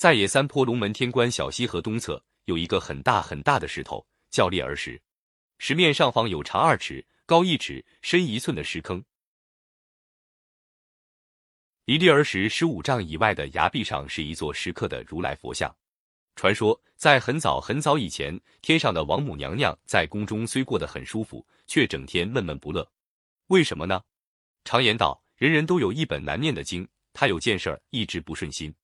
在野三坡龙门天关小溪河东侧有一个很大很大的石头，叫裂儿石，石面上方有长二尺、高一尺、深一寸的石坑。离裂儿石十五丈以外的崖壁上是一座石刻的如来佛像。传说在很早很早以前，天上的王母娘娘在宫中虽过得很舒服，却整天闷闷不乐。为什么呢？常言道，人人都有一本难念的经。她有件事儿一直不顺心。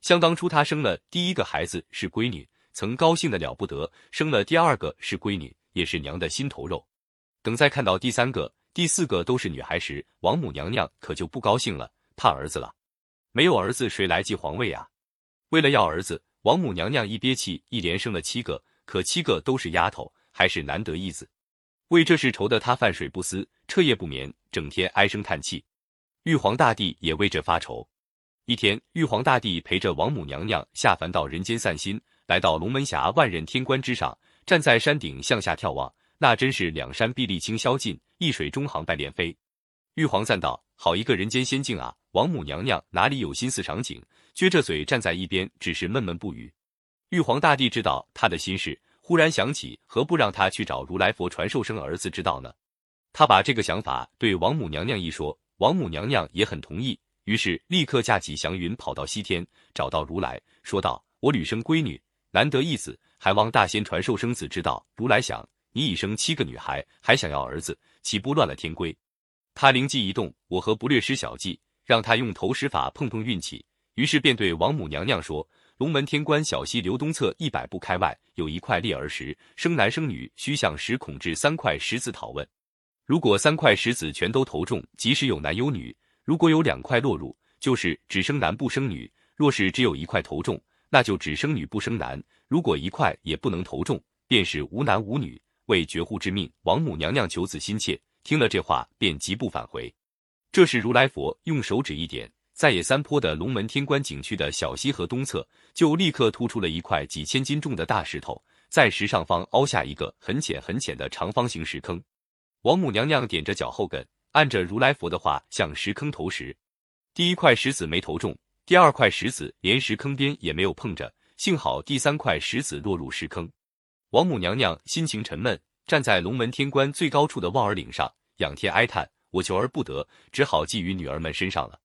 像当初她生了第一个孩子是闺女，曾高兴的了不得；生了第二个是闺女，也是娘的心头肉。等再看到第三个、第四个都是女孩时，王母娘娘可就不高兴了，怕儿子了。没有儿子，谁来继皇位呀？为了要儿子。王母娘娘一憋气，一连生了七个，可七个都是丫头，还是难得一子。为这事愁得她饭水不思，彻夜不眠，整天唉声叹气。玉皇大帝也为这发愁。一天，玉皇大帝陪着王母娘娘下凡到人间散心，来到龙门峡万仞天关之上，站在山顶向下眺望，那真是两山碧丽清霄尽，一水中航白莲飞。玉皇赞道：“好一个人间仙境啊！”王母娘娘哪里有心思赏景，撅着嘴站在一边，只是闷闷不语。玉皇大帝知道他的心事，忽然想起，何不让他去找如来佛传授生儿子之道呢？他把这个想法对王母娘娘一说，王母娘娘也很同意，于是立刻驾起祥云，跑到西天，找到如来，说道：“我屡生闺女，难得一子，还望大仙传授生子之道。”如来想，你已生七个女孩，还想要儿子，岂不乱了天规？他灵机一动，我何不略施小计？让他用投石法碰碰运气，于是便对王母娘娘说：“龙门天关小溪流东侧一百步开外有一块裂儿石，生男生女需向石孔掷三块石子讨问。如果三块石子全都投中，即使有男有女；如果有两块落入，就是只生男不生女；若是只有一块投中，那就只生女不生男；如果一块也不能投中，便是无男无女，为绝户之命。”王母娘娘求子心切，听了这话便急步返回。这时，如来佛用手指一点，在野三坡的龙门天关景区的小溪河东侧，就立刻突出了一块几千斤重的大石头，在石上方凹下一个很浅很浅的长方形石坑。王母娘娘踮着脚后跟，按着如来佛的话向石坑投石。第一块石子没投中，第二块石子连石坑边也没有碰着，幸好第三块石子落入石坑。王母娘娘心情沉闷，站在龙门天关最高处的望儿岭上，仰天哀叹。我求而不得，只好寄于女儿们身上了。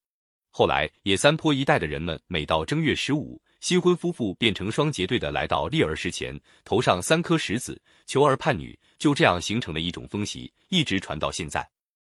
后来，野三坡一带的人们，每到正月十五，新婚夫妇便成双结对的来到立儿石前，投上三颗石子，求儿盼女，就这样形成了一种风习，一直传到现在。